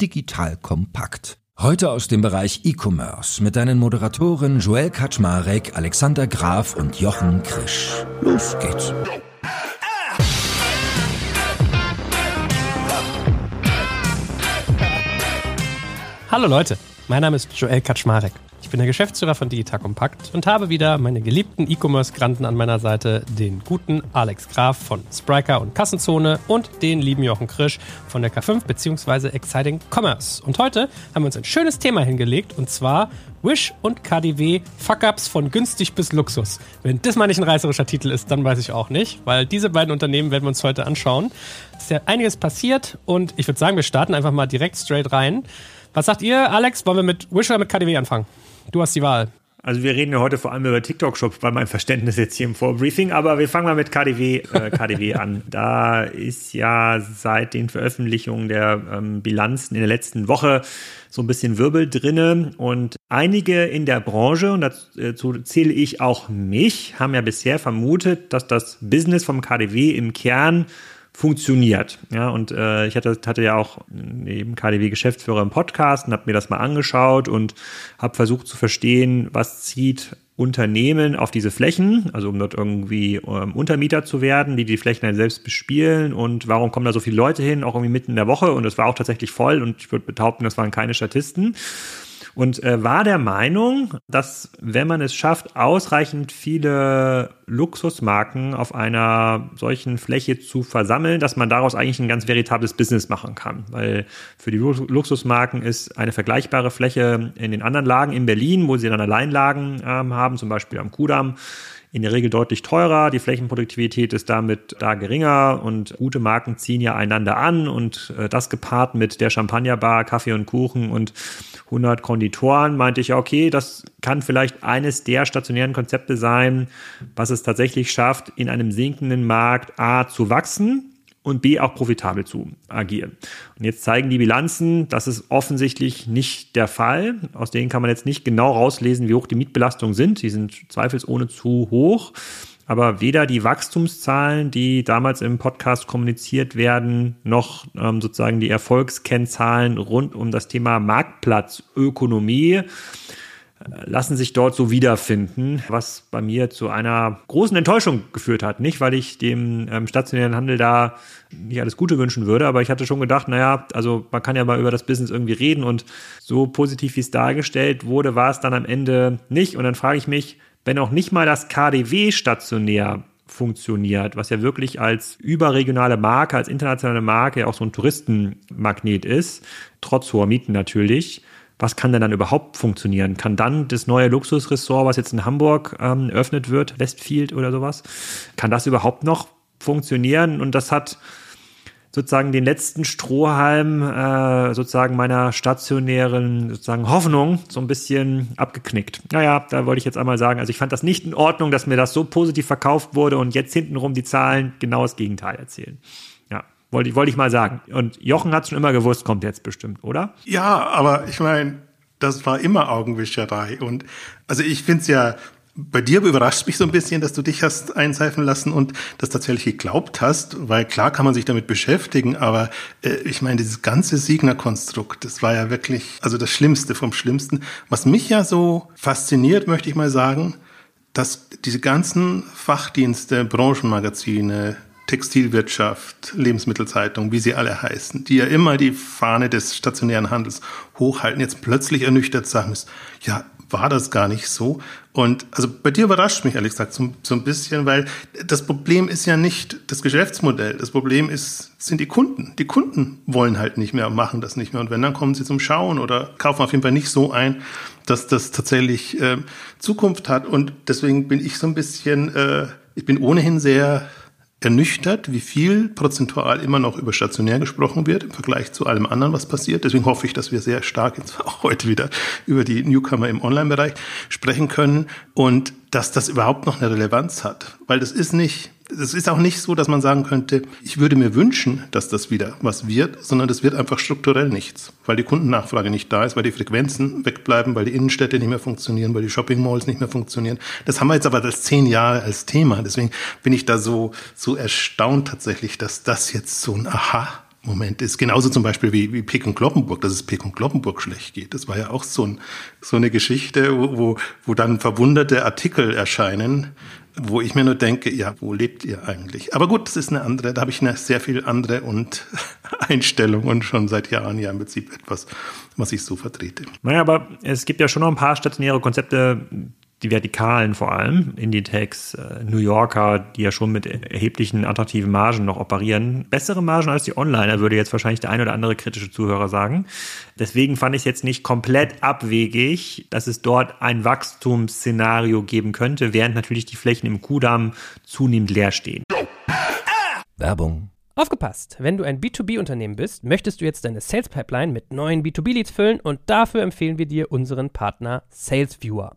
Digital kompakt. Heute aus dem Bereich E-Commerce mit deinen Moderatoren Joel Kaczmarek, Alexander Graf und Jochen Krisch. Los geht's. Hallo Leute, mein Name ist Joel Kaczmarek. Ich bin der Geschäftsführer von Digital Compact und habe wieder meine geliebten E-Commerce-Granten an meiner Seite, den guten Alex Graf von Spriker und Kassenzone und den lieben Jochen Krisch von der K5 bzw. Exciting Commerce. Und heute haben wir uns ein schönes Thema hingelegt und zwar Wish und KDW Fuck-Ups von günstig bis Luxus. Wenn das mal nicht ein reißerischer Titel ist, dann weiß ich auch nicht, weil diese beiden Unternehmen werden wir uns heute anschauen. Es ist ja einiges passiert und ich würde sagen, wir starten einfach mal direkt straight rein. Was sagt ihr, Alex? Wollen wir mit Wish oder mit KDW anfangen? Du hast die Wahl. Also wir reden ja heute vor allem über TikTok-Shops, weil mein Verständnis jetzt hier im Vorbriefing, aber wir fangen mal mit KDW, äh, KDW an. Da ist ja seit den Veröffentlichungen der ähm, Bilanzen in der letzten Woche so ein bisschen Wirbel drinne und einige in der Branche, und dazu zähle ich auch mich, haben ja bisher vermutet, dass das Business vom KDW im Kern funktioniert. Ja, und äh, ich hatte, hatte ja auch neben KDW-Geschäftsführer im Podcast und habe mir das mal angeschaut und habe versucht zu verstehen, was zieht Unternehmen auf diese Flächen, also um dort irgendwie ähm, Untermieter zu werden, die die Flächen dann selbst bespielen und warum kommen da so viele Leute hin, auch irgendwie mitten in der Woche und es war auch tatsächlich voll und ich würde behaupten, das waren keine Statisten und äh, war der Meinung, dass wenn man es schafft, ausreichend viele Luxusmarken auf einer solchen Fläche zu versammeln, dass man daraus eigentlich ein ganz veritables Business machen kann. Weil für die Luxusmarken ist eine vergleichbare Fläche in den anderen Lagen in Berlin, wo sie dann Alleinlagen ähm, haben, zum Beispiel am Kudamm, in der Regel deutlich teurer, die Flächenproduktivität ist damit da geringer und gute Marken ziehen ja einander an und äh, das gepaart mit der Champagnerbar, Kaffee und Kuchen und 100 Konditoren, meinte ich, okay, das kann vielleicht eines der stationären Konzepte sein, was es tatsächlich schafft, in einem sinkenden Markt A zu wachsen und B auch profitabel zu agieren. Und jetzt zeigen die Bilanzen, das ist offensichtlich nicht der Fall. Aus denen kann man jetzt nicht genau rauslesen, wie hoch die Mietbelastungen sind. Die sind zweifelsohne zu hoch. Aber weder die Wachstumszahlen, die damals im Podcast kommuniziert werden, noch ähm, sozusagen die Erfolgskennzahlen rund um das Thema Marktplatzökonomie lassen sich dort so wiederfinden, was bei mir zu einer großen Enttäuschung geführt hat. Nicht, weil ich dem ähm, stationären Handel da nicht alles Gute wünschen würde, aber ich hatte schon gedacht, naja, also man kann ja mal über das Business irgendwie reden und so positiv wie es dargestellt wurde, war es dann am Ende nicht. Und dann frage ich mich, wenn auch nicht mal das KDW stationär funktioniert, was ja wirklich als überregionale Marke, als internationale Marke auch so ein Touristenmagnet ist, trotz hoher Mieten natürlich, was kann denn dann überhaupt funktionieren? Kann dann das neue Luxusressort, was jetzt in Hamburg ähm, eröffnet wird, Westfield oder sowas, kann das überhaupt noch funktionieren? Und das hat sozusagen den letzten Strohhalm äh, sozusagen meiner stationären sozusagen Hoffnung so ein bisschen abgeknickt. Naja, da wollte ich jetzt einmal sagen, also ich fand das nicht in Ordnung, dass mir das so positiv verkauft wurde und jetzt hintenrum die Zahlen genau das Gegenteil erzählen. Wollte ich, wollte ich mal sagen. Und Jochen hat schon immer gewusst, kommt jetzt bestimmt, oder? Ja, aber ich meine, das war immer Augenwischerei. Und also ich finde es ja bei dir überrascht mich so ein bisschen, dass du dich hast einseifen lassen und das tatsächlich geglaubt hast, weil klar kann man sich damit beschäftigen, aber äh, ich meine, dieses ganze Signer-Konstrukt, das war ja wirklich, also das Schlimmste vom Schlimmsten. Was mich ja so fasziniert, möchte ich mal sagen, dass diese ganzen Fachdienste, Branchenmagazine, Textilwirtschaft, Lebensmittelzeitung, wie sie alle heißen, die ja immer die Fahne des stationären Handels hochhalten, jetzt plötzlich ernüchtert sagen müssen, ja, war das gar nicht so. Und also bei dir überrascht mich ehrlich gesagt so, so, ein bisschen, weil das Problem ist ja nicht das Geschäftsmodell. Das Problem ist, sind die Kunden. Die Kunden wollen halt nicht mehr machen das nicht mehr. Und wenn, dann kommen sie zum Schauen oder kaufen auf jeden Fall nicht so ein, dass das tatsächlich äh, Zukunft hat. Und deswegen bin ich so ein bisschen, äh, ich bin ohnehin sehr ernüchtert, wie viel prozentual immer noch über stationär gesprochen wird im Vergleich zu allem anderen, was passiert. Deswegen hoffe ich, dass wir sehr stark jetzt auch heute wieder über die Newcomer im Online-Bereich sprechen können und dass das überhaupt noch eine Relevanz hat. Weil das ist nicht es ist auch nicht so, dass man sagen könnte, ich würde mir wünschen, dass das wieder was wird, sondern das wird einfach strukturell nichts, weil die Kundennachfrage nicht da ist, weil die Frequenzen wegbleiben, weil die Innenstädte nicht mehr funktionieren, weil die Shopping Malls nicht mehr funktionieren. Das haben wir jetzt aber als zehn Jahre als Thema. Deswegen bin ich da so, so erstaunt tatsächlich, dass das jetzt so ein Aha Moment ist. Genauso zum Beispiel wie, wie Pick und Kloppenburg, dass es Pick und Kloppenburg schlecht geht. Das war ja auch so, ein, so eine Geschichte, wo, wo, wo dann verwunderte Artikel erscheinen, wo ich mir nur denke, ja, wo lebt ihr eigentlich? Aber gut, das ist eine andere, da habe ich eine sehr viel andere und Einstellung und schon seit Jahren ja im Prinzip etwas, was ich so vertrete. Naja, aber es gibt ja schon noch ein paar stationäre Konzepte, die Vertikalen vor allem, Inditex, äh, New Yorker, die ja schon mit erheblichen attraktiven Margen noch operieren. Bessere Margen als die Onliner, würde jetzt wahrscheinlich der ein oder andere kritische Zuhörer sagen. Deswegen fand ich es jetzt nicht komplett abwegig, dass es dort ein Wachstumsszenario geben könnte, während natürlich die Flächen im Kudamm zunehmend leer stehen. Werbung. Aufgepasst! Wenn du ein B2B-Unternehmen bist, möchtest du jetzt deine Sales Pipeline mit neuen B2B-Leads füllen und dafür empfehlen wir dir unseren Partner SalesViewer.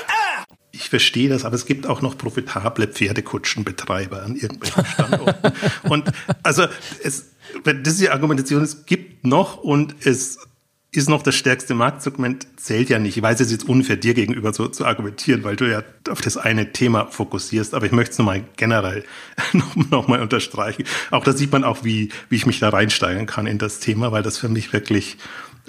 Ich verstehe das, aber es gibt auch noch profitable Pferdekutschenbetreiber an irgendwelchen Standorten. und also es, wenn diese Argumentation es gibt noch und es ist noch das stärkste Marktsegment, zählt ja nicht. Ich weiß, es ist jetzt unfair, dir gegenüber so zu argumentieren, weil du ja auf das eine Thema fokussierst, aber ich möchte es nochmal generell nochmal noch unterstreichen. Auch da sieht man auch, wie, wie ich mich da reinsteigern kann in das Thema, weil das für mich wirklich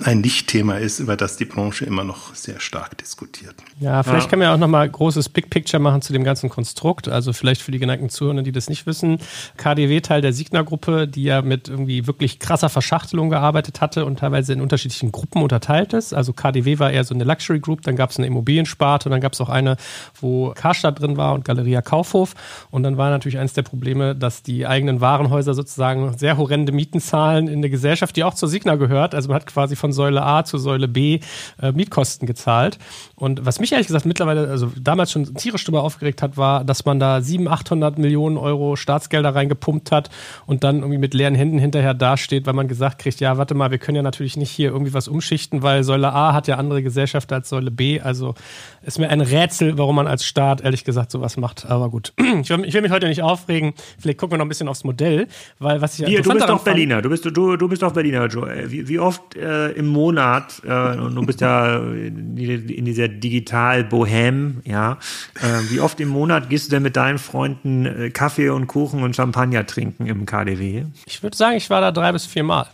ein Nicht-Thema ist, über das die Branche immer noch sehr stark diskutiert. Ja, vielleicht ja. kann man ja auch nochmal großes Big Picture machen zu dem ganzen Konstrukt. Also vielleicht für die geneigten Zuhörer, die das nicht wissen. KDW Teil der Signa-Gruppe, die ja mit irgendwie wirklich krasser Verschachtelung gearbeitet hatte und teilweise in unterschiedlichen Gruppen unterteilt ist. Also KDW war eher so eine Luxury Group, dann gab es eine Immobiliensparte und dann gab es auch eine, wo Karstadt drin war und Galeria Kaufhof. Und dann war natürlich eines der Probleme, dass die eigenen Warenhäuser sozusagen sehr horrende Mieten zahlen in der Gesellschaft, die auch zur Signa gehört. Also man hat quasi von Säule A zu Säule B äh, Mietkosten gezahlt. Und was mich ehrlich gesagt mittlerweile, also damals schon tierisch darüber aufgeregt hat, war, dass man da 700, 800 Millionen Euro Staatsgelder reingepumpt hat und dann irgendwie mit leeren Händen hinterher dasteht, weil man gesagt kriegt, ja, warte mal, wir können ja natürlich nicht hier irgendwie was umschichten, weil Säule A hat ja andere Gesellschaften als Säule B. Also ist mir ein Rätsel, warum man als Staat ehrlich gesagt sowas macht. Aber gut, ich will, ich will mich heute nicht aufregen. Vielleicht gucken wir noch ein bisschen aufs Modell, weil was ich Hier, du bist doch Berliner. Du bist du, du bist doch Berliner, Joe. Wie, wie oft äh, im Monat äh, und du bist ja in, dieser digital Bohem, ja. Äh, wie oft im Monat gehst du denn mit deinen Freunden äh, Kaffee und Kuchen und Champagner trinken im KDW? Ich würde sagen, ich war da drei bis vier Mal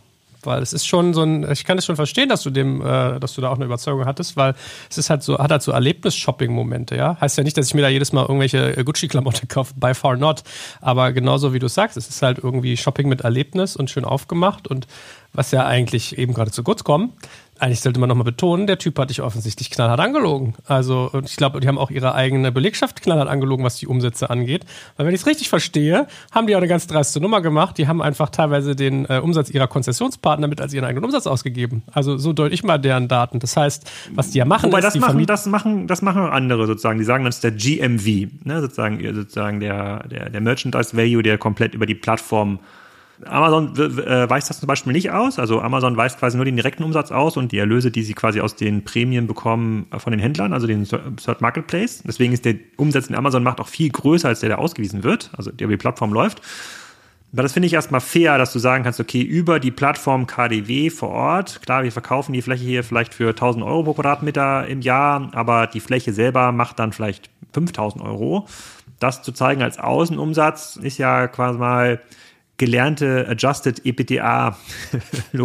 weil es ist schon so ein, ich kann es schon verstehen, dass du dem, äh, dass du da auch eine Überzeugung hattest, weil es ist halt so, hat halt so Erlebnis-Shopping-Momente, ja. Heißt ja nicht, dass ich mir da jedes Mal irgendwelche äh, Gucci-Klamotten kaufe, by far not. Aber genauso wie du sagst, es ist halt irgendwie Shopping mit Erlebnis und schön aufgemacht und was ja eigentlich eben gerade zu kurz kommt, eigentlich sollte man nochmal betonen, der Typ hat dich offensichtlich knallhart angelogen. Also, ich glaube, die haben auch ihre eigene Belegschaft knallhart angelogen, was die Umsätze angeht. Weil, wenn ich es richtig verstehe, haben die auch eine ganz dreiste Nummer gemacht. Die haben einfach teilweise den äh, Umsatz ihrer Konzessionspartner mit als ihren eigenen Umsatz ausgegeben. Also, so deute ich mal deren Daten. Das heißt, was die ja machen, Wobei, ist, das die machen, das machen, das machen andere sozusagen. Die sagen, das ist der GMV, ne? sozusagen, sozusagen der, der, der Merchandise Value, der komplett über die Plattform Amazon äh, weist das zum Beispiel nicht aus. Also Amazon weist quasi nur den direkten Umsatz aus und die Erlöse, die sie quasi aus den Prämien bekommen äh, von den Händlern, also den Third Marketplace. Deswegen ist der Umsatz, den Amazon macht, auch viel größer, als der, der ausgewiesen wird, also der über die Plattform läuft. Aber das finde ich erstmal fair, dass du sagen kannst, okay, über die Plattform KDW vor Ort, klar, wir verkaufen die Fläche hier vielleicht für 1000 Euro pro Quadratmeter im Jahr, aber die Fläche selber macht dann vielleicht 5000 Euro. Das zu zeigen als Außenumsatz ist ja quasi mal gelernte Adjusted EPTA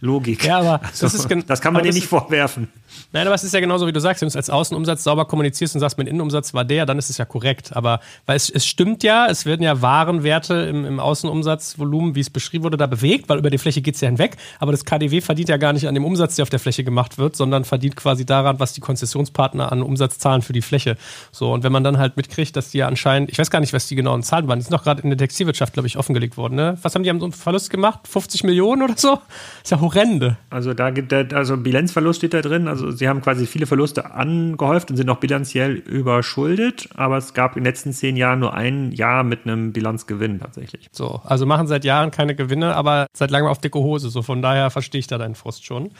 Logik. Ja, aber das, also, das kann man dir nicht vorwerfen. Nein, aber es ist ja genauso, wie du sagst, wenn du es als Außenumsatz sauber kommunizierst und sagst, mein Innenumsatz war der, dann ist es ja korrekt. Aber weil es, es stimmt ja, es werden ja Warenwerte im, im Außenumsatzvolumen, wie es beschrieben wurde, da bewegt, weil über die Fläche geht es ja hinweg. Aber das KDW verdient ja gar nicht an dem Umsatz, der auf der Fläche gemacht wird, sondern verdient quasi daran, was die Konzessionspartner an Umsatz zahlen für die Fläche. So, und wenn man dann halt mitkriegt, dass die ja anscheinend, ich weiß gar nicht, was die genauen Zahlen waren, die sind noch gerade in der Textilwirtschaft, glaube ich, offengelegt worden. Ne? Was haben die am Verlust gemacht? 50 Millionen oder so? ist ja horrende. Also da gibt also Bilanzverlust steht da drin. Also sie haben quasi viele Verluste angehäuft und sind auch bilanziell überschuldet, aber es gab in den letzten zehn Jahren nur ein Jahr mit einem Bilanzgewinn tatsächlich. So, also machen seit Jahren keine Gewinne, aber seit langem auf dicke Hose. So von daher verstehe ich da deinen Frust schon.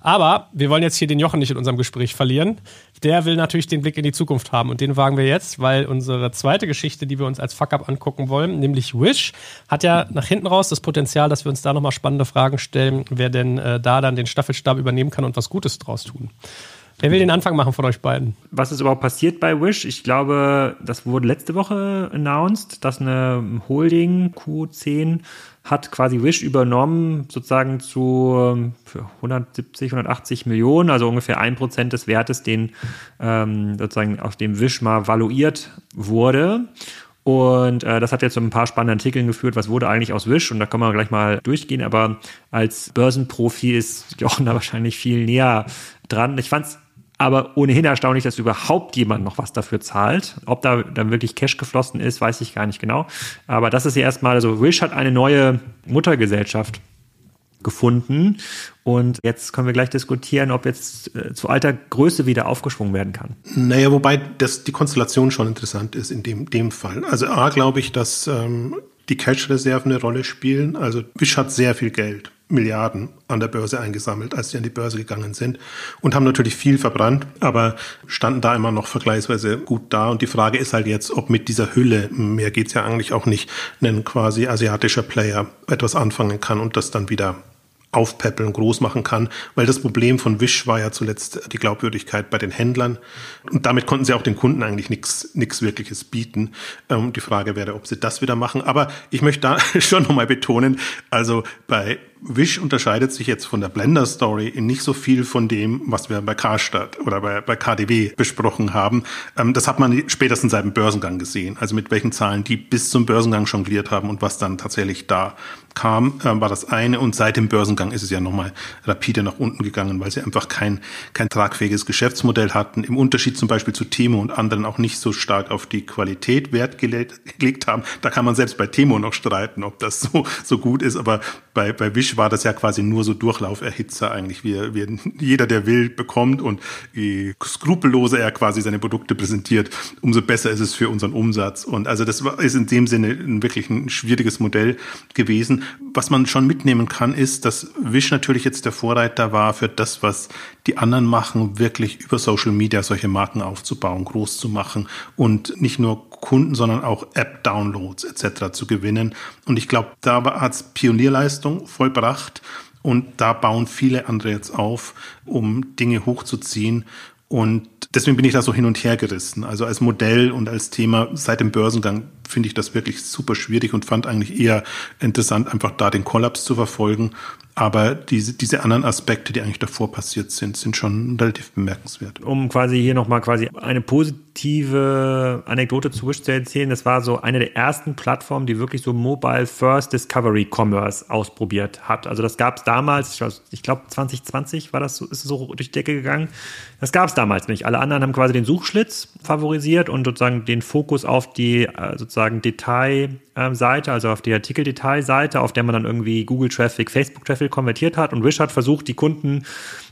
Aber wir wollen jetzt hier den Jochen nicht in unserem Gespräch verlieren. Der will natürlich den Blick in die Zukunft haben und den wagen wir jetzt, weil unsere zweite Geschichte, die wir uns als Fuck-up angucken wollen, nämlich Wish, hat ja nach hinten raus das Potenzial, dass wir uns da nochmal spannende Fragen stellen, wer denn äh, da dann den Staffelstab übernehmen kann und was Gutes draus tun. Wer will den Anfang machen von euch beiden? Was ist überhaupt passiert bei Wish? Ich glaube, das wurde letzte Woche announced, dass eine Holding Q10 hat quasi Wish übernommen, sozusagen zu für 170, 180 Millionen, also ungefähr ein Prozent des Wertes, den ähm, sozusagen auf dem Wish mal valuiert wurde. Und äh, das hat jetzt zu ein paar spannenden Artikeln geführt, was wurde eigentlich aus Wish und da können wir gleich mal durchgehen, aber als Börsenprofi ist Jochen da wahrscheinlich viel näher dran. Ich fand es aber ohnehin erstaunlich, dass überhaupt jemand noch was dafür zahlt. Ob da dann wirklich Cash geflossen ist, weiß ich gar nicht genau. Aber das ist ja erstmal, also Wish hat eine neue Muttergesellschaft gefunden. Und jetzt können wir gleich diskutieren, ob jetzt äh, zu alter Größe wieder aufgeschwungen werden kann. Naja, wobei das, die Konstellation schon interessant ist in dem, dem Fall. Also A, glaube ich, dass ähm, die Cash-Reserven eine Rolle spielen. Also Wish hat sehr viel Geld. Milliarden an der Börse eingesammelt, als sie an die Börse gegangen sind und haben natürlich viel verbrannt, aber standen da immer noch vergleichsweise gut da. Und die Frage ist halt jetzt, ob mit dieser Hülle, mehr geht's ja eigentlich auch nicht, ein quasi asiatischer Player etwas anfangen kann und das dann wieder aufpäppeln, groß machen kann, weil das Problem von Wish war ja zuletzt die Glaubwürdigkeit bei den Händlern und damit konnten sie auch den Kunden eigentlich nichts wirkliches bieten. Ähm, die Frage wäre, ob sie das wieder machen. Aber ich möchte da schon nochmal betonen, also bei Wish unterscheidet sich jetzt von der Blender Story in nicht so viel von dem, was wir bei Karstadt oder bei, bei KDW besprochen haben. Ähm, das hat man spätestens seit dem Börsengang gesehen. Also mit welchen Zahlen die bis zum Börsengang jongliert haben und was dann tatsächlich da kam, äh, war das eine. Und seit dem Börsengang ist es ja nochmal rapide nach unten gegangen, weil sie einfach kein, kein tragfähiges Geschäftsmodell hatten. Im Unterschied zum Beispiel zu Temo und anderen auch nicht so stark auf die Qualität Wert gelegt haben. Da kann man selbst bei Temo noch streiten, ob das so, so gut ist. Aber bei, bei Wish war das ja quasi nur so Durchlauferhitzer eigentlich, wie, wie jeder, der will, bekommt und je skrupelloser er quasi seine Produkte präsentiert, umso besser ist es für unseren Umsatz. Und also das ist in dem Sinne ein wirklich ein schwieriges Modell gewesen. Was man schon mitnehmen kann, ist, dass Wish natürlich jetzt der Vorreiter war für das, was die anderen machen, wirklich über Social Media solche Marken aufzubauen, groß zu machen und nicht nur Kunden, sondern auch App-Downloads etc. zu gewinnen. Und ich glaube, da hat es Pionierleistung vollbracht und da bauen viele andere jetzt auf, um Dinge hochzuziehen. Und deswegen bin ich da so hin und her gerissen. Also als Modell und als Thema seit dem Börsengang finde ich das wirklich super schwierig und fand eigentlich eher interessant, einfach da den Kollaps zu verfolgen. Aber diese, diese anderen Aspekte, die eigentlich davor passiert sind, sind schon relativ bemerkenswert. Um quasi hier nochmal quasi eine positive Anekdote zu erzählen, das war so eine der ersten Plattformen, die wirklich so Mobile First Discovery Commerce ausprobiert hat. Also das gab es damals, ich glaube 2020 war das so, ist so durch die Decke gegangen. Das gab es damals nicht. Alle anderen haben quasi den Suchschlitz favorisiert und sozusagen den Fokus auf die äh, sozusagen Detailseite, also auf die Artikeldetailseite, auf der man dann irgendwie Google Traffic, Facebook Traffic konvertiert hat. Und Wish hat versucht, die Kunden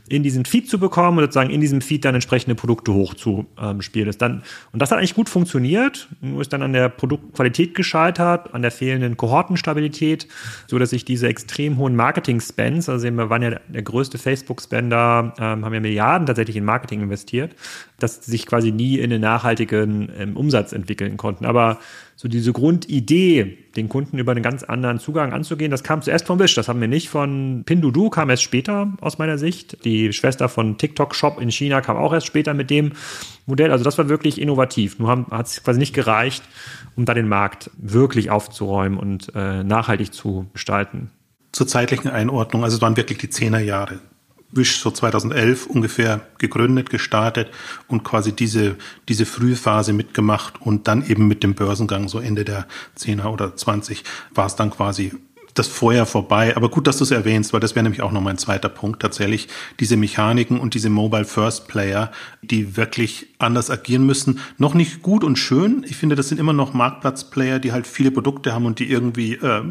in diesen Feed zu bekommen und sozusagen in diesem Feed dann entsprechende Produkte hochzuspielen. Das dann, und das hat eigentlich gut funktioniert, nur ist dann an der Produktqualität gescheitert, an der fehlenden Kohortenstabilität, so dass sich diese extrem hohen Marketing-Spends, also wir waren ja der größte Facebook-Spender, ähm, haben ja Milliarden tatsächlich in Marketing investiert, dass sich quasi nie in einen nachhaltigen ähm, Umsatz entwickeln konnten. Aber so diese Grundidee, den Kunden über einen ganz anderen Zugang anzugehen, das kam zuerst von Wish. Das haben wir nicht von Pinduoduo, kam erst später aus meiner Sicht. Die Schwester von TikTok Shop in China kam auch erst später mit dem Modell. Also das war wirklich innovativ. Nur hat es quasi nicht gereicht, um da den Markt wirklich aufzuräumen und äh, nachhaltig zu gestalten. Zur zeitlichen Einordnung, also es waren wirklich die Zehnerjahre Wish so 2011 ungefähr gegründet, gestartet und quasi diese, diese Frühphase mitgemacht und dann eben mit dem Börsengang so Ende der 10er oder 20 war es dann quasi das Feuer vorbei. Aber gut, dass du es erwähnst, weil das wäre nämlich auch noch mein zweiter Punkt tatsächlich. Diese Mechaniken und diese Mobile First Player, die wirklich anders agieren müssen. Noch nicht gut und schön. Ich finde, das sind immer noch Marktplatzplayer, die halt viele Produkte haben und die irgendwie äh,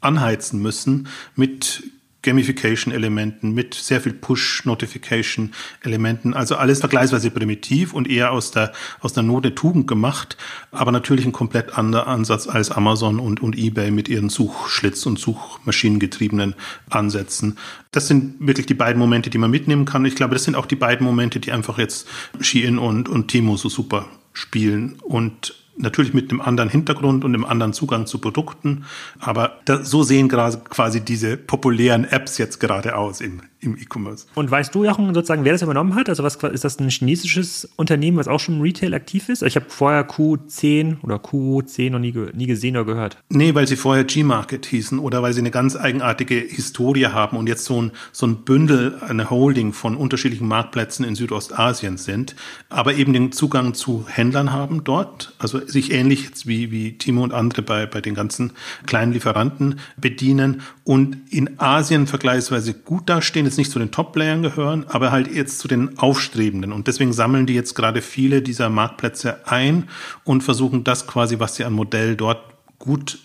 anheizen müssen mit Gamification-Elementen, mit sehr viel Push-Notification-Elementen. Also alles vergleichsweise primitiv und eher aus der, aus der Not der Tugend gemacht, aber natürlich ein komplett anderer Ansatz als Amazon und, und eBay mit ihren Suchschlitz- und Suchmaschinengetriebenen Ansätzen. Das sind wirklich die beiden Momente, die man mitnehmen kann. Ich glaube, das sind auch die beiden Momente, die einfach jetzt Shein und, und Timo so super spielen und Natürlich mit einem anderen Hintergrund und einem anderen Zugang zu Produkten. Aber da, so sehen gerade quasi diese populären Apps jetzt gerade aus im, im E-Commerce. Und weißt du, Jochen, sozusagen, wer das übernommen hat? Also was ist das ein chinesisches Unternehmen, was auch schon im Retail aktiv ist? Ich habe vorher Q10 oder Q10 noch nie, nie gesehen oder gehört. Nee, weil sie vorher G-Market hießen oder weil sie eine ganz eigenartige Historie haben und jetzt so ein, so ein Bündel, eine Holding von unterschiedlichen Marktplätzen in Südostasien sind, aber eben den Zugang zu Händlern haben dort, also sich ähnlich wie, wie Timo und andere bei, bei den ganzen kleinen Lieferanten bedienen und in Asien vergleichsweise gut dastehen, jetzt nicht zu den Top-Playern gehören, aber halt jetzt zu den Aufstrebenden. Und deswegen sammeln die jetzt gerade viele dieser Marktplätze ein und versuchen das quasi, was sie an Modell dort gut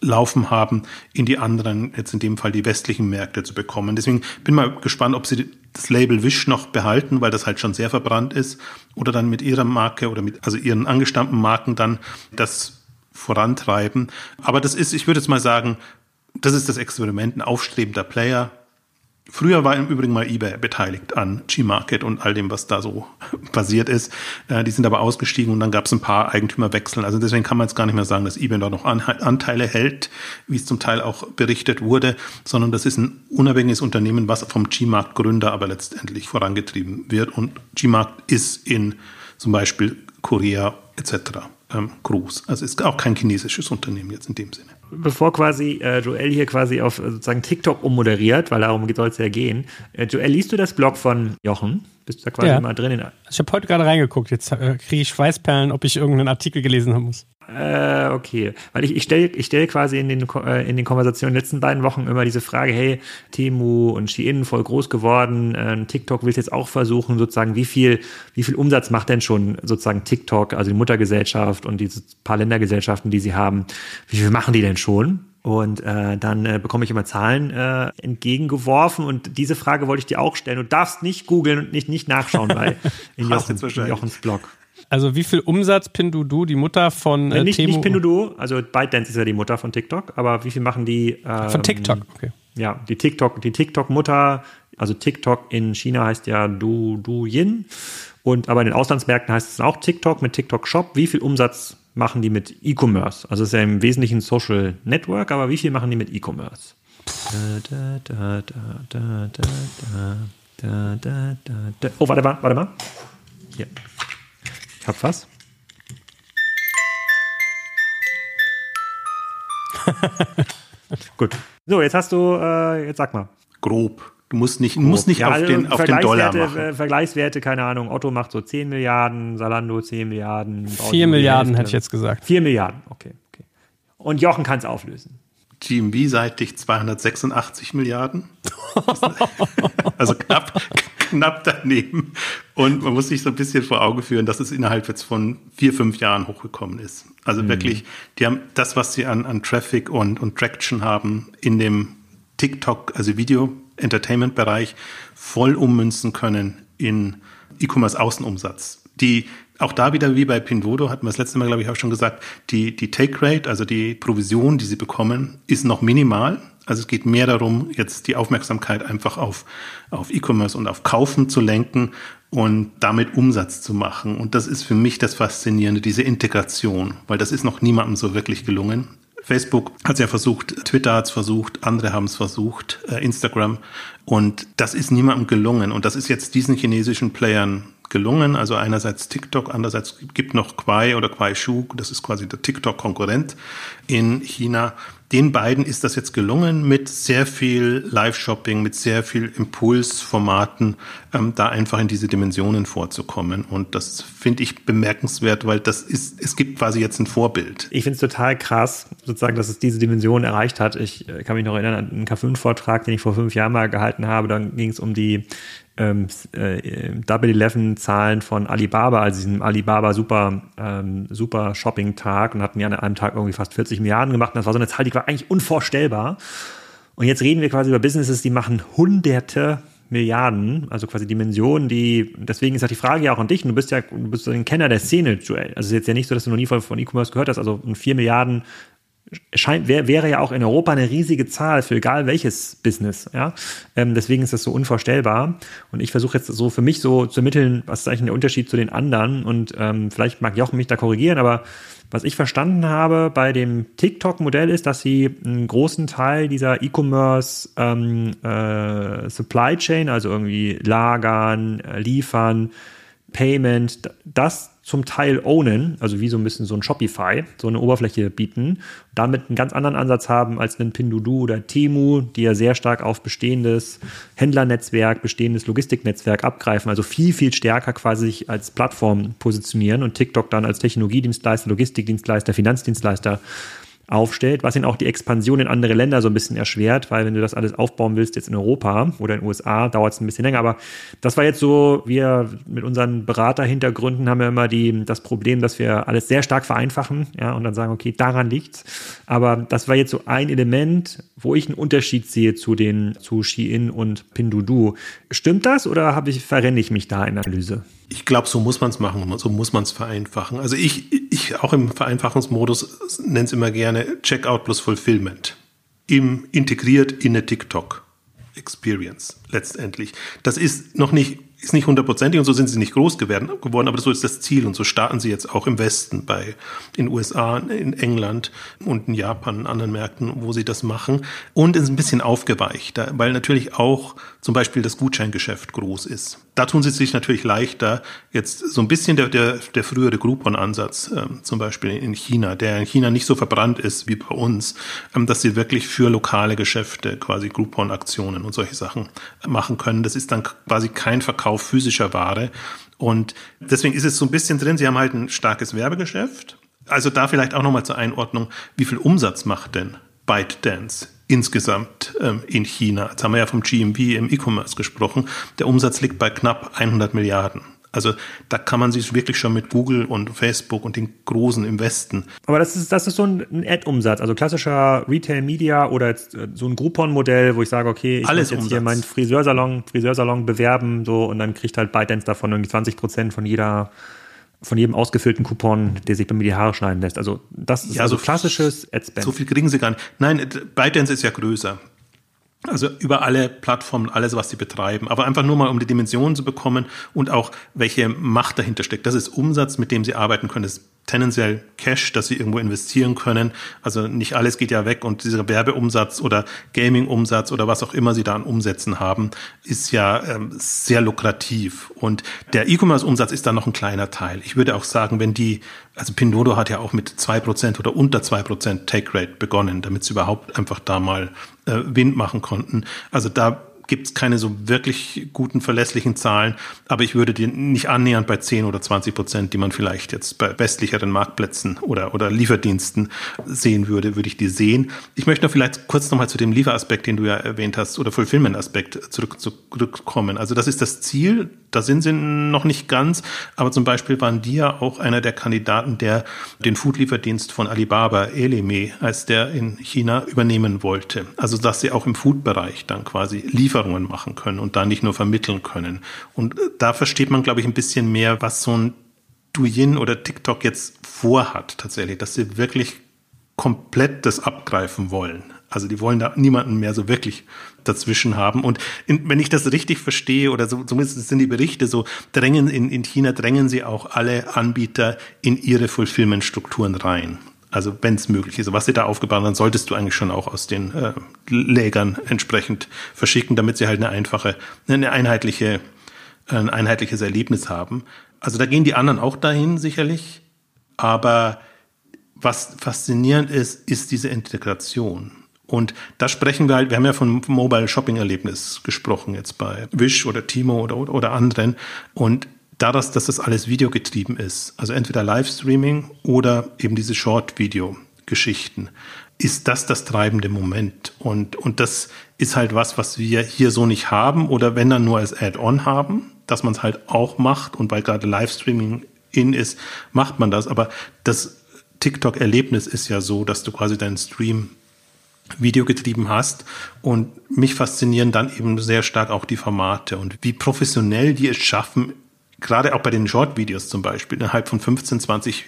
laufen haben, in die anderen, jetzt in dem Fall die westlichen Märkte zu bekommen. Deswegen bin mal gespannt, ob sie das Label Wish noch behalten, weil das halt schon sehr verbrannt ist, oder dann mit ihrer Marke oder mit, also ihren angestammten Marken dann das vorantreiben. Aber das ist, ich würde jetzt mal sagen, das ist das Experiment, ein aufstrebender Player. Früher war im Übrigen mal eBay beteiligt an G-Market und all dem, was da so passiert ist. Äh, die sind aber ausgestiegen und dann gab es ein paar Eigentümerwechseln. Also deswegen kann man jetzt gar nicht mehr sagen, dass eBay da noch Anteile hält, wie es zum Teil auch berichtet wurde, sondern das ist ein unabhängiges Unternehmen, was vom G-Markt-Gründer aber letztendlich vorangetrieben wird. Und G-Markt ist in zum Beispiel Korea etc. Ähm, groß. Also ist auch kein chinesisches Unternehmen jetzt in dem Sinne bevor quasi äh, Joel hier quasi auf äh, sozusagen TikTok ummoderiert, weil darum soll es ja gehen. Äh, Joel, liest du das Blog von Jochen? Bist du da quasi ja. mal drin? ich habe heute gerade reingeguckt. Jetzt äh, kriege ich Schweißperlen, ob ich irgendeinen Artikel gelesen haben muss. Äh, okay. Weil ich, ich stelle ich stell quasi in den, äh, in den Konversationen in den letzten beiden Wochen immer diese Frage, hey, Temu und Shein voll groß geworden, äh, TikTok will jetzt auch versuchen, sozusagen, wie viel, wie viel Umsatz macht denn schon sozusagen TikTok, also die Muttergesellschaft und diese paar Ländergesellschaften, die sie haben, wie viel machen die denn schon? Und äh, dann äh, bekomme ich immer Zahlen äh, entgegengeworfen. Und diese Frage wollte ich dir auch stellen. Du darfst nicht googeln und nicht, nicht nachschauen bei in, Jochen, in Jochens Blog. Also wie viel Umsatz Pinduoduo, die Mutter von äh, nicht, Temu? Nicht Pinduoduo, also ByteDance ist ja die Mutter von TikTok, aber wie viel machen die? Ähm, von TikTok, okay. Ja, die TikTok, die TikTok-Mutter, also TikTok in China heißt ja Du Douyin und aber in den Auslandsmärkten heißt es auch TikTok mit TikTok Shop. Wie viel Umsatz machen die mit E-Commerce? Also es ist ja im Wesentlichen Social Network, aber wie viel machen die mit E-Commerce? Oh, warte mal, warte mal. Hier. Ich hab was. Gut. So, jetzt hast du, äh, jetzt sag mal. Grob. Du musst nicht, musst nicht ja, auf, also den, auf den Dollar machen. Äh, Vergleichswerte, keine Ahnung. Otto macht so 10 Milliarden, Salando 10 Milliarden. 4 Milliarden hätte ich jetzt gesagt. 4 Milliarden, okay. okay. Und Jochen kann es auflösen. GMB-seitig 286 Milliarden. also knapp, knapp daneben. Und man muss sich so ein bisschen vor Augen führen, dass es innerhalb jetzt von vier, fünf Jahren hochgekommen ist. Also mhm. wirklich, die haben das, was sie an, an Traffic und, und Traction haben in dem TikTok, also Video-Entertainment-Bereich, voll ummünzen können in E-Commerce-Außenumsatz. Die auch da wieder wie bei Pinvodo hatten wir das letzte Mal, glaube ich, auch schon gesagt, die, die Take Rate, also die Provision, die sie bekommen, ist noch minimal. Also es geht mehr darum, jetzt die Aufmerksamkeit einfach auf, auf E-Commerce und auf Kaufen zu lenken und damit Umsatz zu machen. Und das ist für mich das Faszinierende, diese Integration, weil das ist noch niemandem so wirklich gelungen. Facebook hat es ja versucht, Twitter hat es versucht, andere haben es versucht, äh, Instagram. Und das ist niemandem gelungen. Und das ist jetzt diesen chinesischen Playern gelungen. Also einerseits TikTok, andererseits gibt noch Quai oder Quai Shu, das ist quasi der TikTok-Konkurrent in China den beiden ist das jetzt gelungen, mit sehr viel Live-Shopping, mit sehr viel Impulsformaten, ähm, da einfach in diese Dimensionen vorzukommen. Und das finde ich bemerkenswert, weil das ist, es gibt quasi jetzt ein Vorbild. Ich finde es total krass, sozusagen, dass es diese Dimension erreicht hat. Ich äh, kann mich noch erinnern an einen K5-Vortrag, den ich vor fünf Jahren mal gehalten habe. Dann ging es um die ähm, äh, Double Eleven Zahlen von Alibaba, also diesem Alibaba Super ähm, Super Shopping Tag und hatten ja an einem Tag irgendwie fast 40 Milliarden gemacht. Und das war so eine Zahl, die war eigentlich unvorstellbar. Und jetzt reden wir quasi über Businesses, die machen hunderte Milliarden, also quasi Dimensionen, die, deswegen ist halt die Frage ja auch an dich, du bist ja, du bist ein Kenner der Szene, Joel. Also es ist jetzt ja nicht so, dass du noch nie von, von E-Commerce gehört hast, also ein 4 Milliarden scheint, wär, wäre ja auch in Europa eine riesige Zahl für egal welches Business. Ja? Ähm, deswegen ist das so unvorstellbar. Und ich versuche jetzt so für mich so zu ermitteln, was ist eigentlich der Unterschied zu den anderen. Und ähm, vielleicht mag Jochen mich da korrigieren, aber was ich verstanden habe bei dem TikTok-Modell ist, dass sie einen großen Teil dieser E-Commerce ähm, äh, Supply Chain, also irgendwie lagern, äh, liefern, Payment, das zum Teil ownen, also wie so ein bisschen so ein Shopify, so eine Oberfläche bieten, damit einen ganz anderen Ansatz haben als ein Pinduoduo oder Temu, die ja sehr stark auf bestehendes Händlernetzwerk, bestehendes Logistiknetzwerk abgreifen, also viel, viel stärker quasi sich als Plattform positionieren und TikTok dann als Technologiedienstleister, Logistikdienstleister, Finanzdienstleister aufstellt, was ihnen auch die Expansion in andere Länder so ein bisschen erschwert, weil wenn du das alles aufbauen willst jetzt in Europa oder in den USA, dauert es ein bisschen länger. Aber das war jetzt so, wir mit unseren Beraterhintergründen haben wir immer die, das Problem, dass wir alles sehr stark vereinfachen, ja, und dann sagen, okay, daran liegt's. Aber das war jetzt so ein Element, wo ich einen Unterschied sehe zu den, zu Shein und Pinduoduo. Stimmt das oder habe ich, verrenne ich mich da in der Analyse? Ich glaube, so muss man es machen, so muss man es vereinfachen. Also ich, ich auch im Vereinfachungsmodus nenne es immer gerne Checkout plus Fulfillment. Im, integriert in eine TikTok Experience letztendlich. Das ist noch nicht ist nicht hundertprozentig und so sind sie nicht groß geworden, aber so ist das Ziel und so starten sie jetzt auch im Westen bei in USA, in England und in Japan, in anderen Märkten, wo sie das machen und ist ein bisschen aufgeweicht, weil natürlich auch zum Beispiel das Gutscheingeschäft groß ist. Da tun sie sich natürlich leichter, jetzt so ein bisschen der, der, der frühere Groupon-Ansatz, ähm, zum Beispiel in China, der in China nicht so verbrannt ist wie bei uns, ähm, dass sie wirklich für lokale Geschäfte quasi Groupon-Aktionen und solche Sachen machen können. Das ist dann quasi kein Verkauf physischer Ware. Und deswegen ist es so ein bisschen drin, sie haben halt ein starkes Werbegeschäft. Also da vielleicht auch nochmal zur Einordnung, wie viel Umsatz macht denn ByteDance insgesamt ähm, in China? Jetzt haben wir ja vom GMV im E-Commerce gesprochen. Der Umsatz liegt bei knapp 100 Milliarden. Also da kann man sich wirklich schon mit Google und Facebook und den Großen im Westen. Aber das ist, das ist so ein Ad-Umsatz, also klassischer Retail-Media oder äh, so ein Groupon-Modell, wo ich sage, okay, ich Alles muss jetzt Umsatz. hier meinen Friseursalon, Friseursalon bewerben, so und dann kriegt halt ByteDance davon irgendwie 20 Prozent von jeder von jedem ausgefüllten Coupon, der sich bei mir die Haare schneiden lässt. Also das ist ja, also so klassisches Ad-Spend. So viel kriegen sie gar nicht. Nein, ByteDance ist ja größer. Also über alle Plattformen, alles, was sie betreiben. Aber einfach nur mal, um die Dimension zu bekommen und auch, welche Macht dahinter steckt. Das ist Umsatz, mit dem sie arbeiten können. Das ist tendenziell Cash, dass sie irgendwo investieren können. Also nicht alles geht ja weg und dieser Werbeumsatz oder Gaming-Umsatz oder was auch immer sie da an Umsätzen haben, ist ja ähm, sehr lukrativ. Und der E-Commerce-Umsatz ist da noch ein kleiner Teil. Ich würde auch sagen, wenn die, also Pindodo hat ja auch mit zwei Prozent oder unter zwei Prozent Take-Rate begonnen, damit sie überhaupt einfach da mal äh, Wind machen konnten. Also da gibt es keine so wirklich guten, verlässlichen Zahlen, aber ich würde die nicht annähernd bei 10 oder 20 Prozent, die man vielleicht jetzt bei westlicheren Marktplätzen oder, oder Lieferdiensten sehen würde, würde ich die sehen. Ich möchte noch vielleicht kurz nochmal zu dem Lieferaspekt, den du ja erwähnt hast, oder Fulfillment-Aspekt zurück, zurückkommen. Also das ist das Ziel, da sind sie noch nicht ganz, aber zum Beispiel waren die ja auch einer der Kandidaten, der den Food-Lieferdienst von Alibaba, Eleme, als der in China übernehmen wollte. Also dass sie auch im Food-Bereich dann quasi liefern Lieferungen machen können und da nicht nur vermitteln können. Und da versteht man, glaube ich, ein bisschen mehr, was so ein Douyin oder TikTok jetzt vorhat tatsächlich, dass sie wirklich komplett das abgreifen wollen. Also die wollen da niemanden mehr so wirklich dazwischen haben. Und in, wenn ich das richtig verstehe, oder so, zumindest sind die Berichte so, drängen in, in China drängen sie auch alle Anbieter in ihre Fulfillment-Strukturen rein. Also wenn es möglich ist. Was sie da aufgebaut haben, solltest du eigentlich schon auch aus den äh, Lägern entsprechend verschicken, damit sie halt eine einfache, eine einheitliche, ein einheitliches Erlebnis haben. Also da gehen die anderen auch dahin sicherlich, aber was faszinierend ist, ist diese Integration. Und da sprechen wir halt, wir haben ja von Mobile Shopping Erlebnis gesprochen, jetzt bei Wish oder Timo oder, oder anderen. Und dadurch, dass das alles videogetrieben ist, also entweder Livestreaming oder eben diese Short-Video-Geschichten, ist das das treibende Moment. Und, und das ist halt was, was wir hier so nicht haben oder wenn dann nur als Add-on haben, dass man es halt auch macht und weil gerade Livestreaming in ist, macht man das. Aber das TikTok-Erlebnis ist ja so, dass du quasi deinen Stream Video getrieben hast. Und mich faszinieren dann eben sehr stark auch die Formate und wie professionell die es schaffen, gerade auch bei den Short-Videos zum Beispiel, innerhalb von 15, 20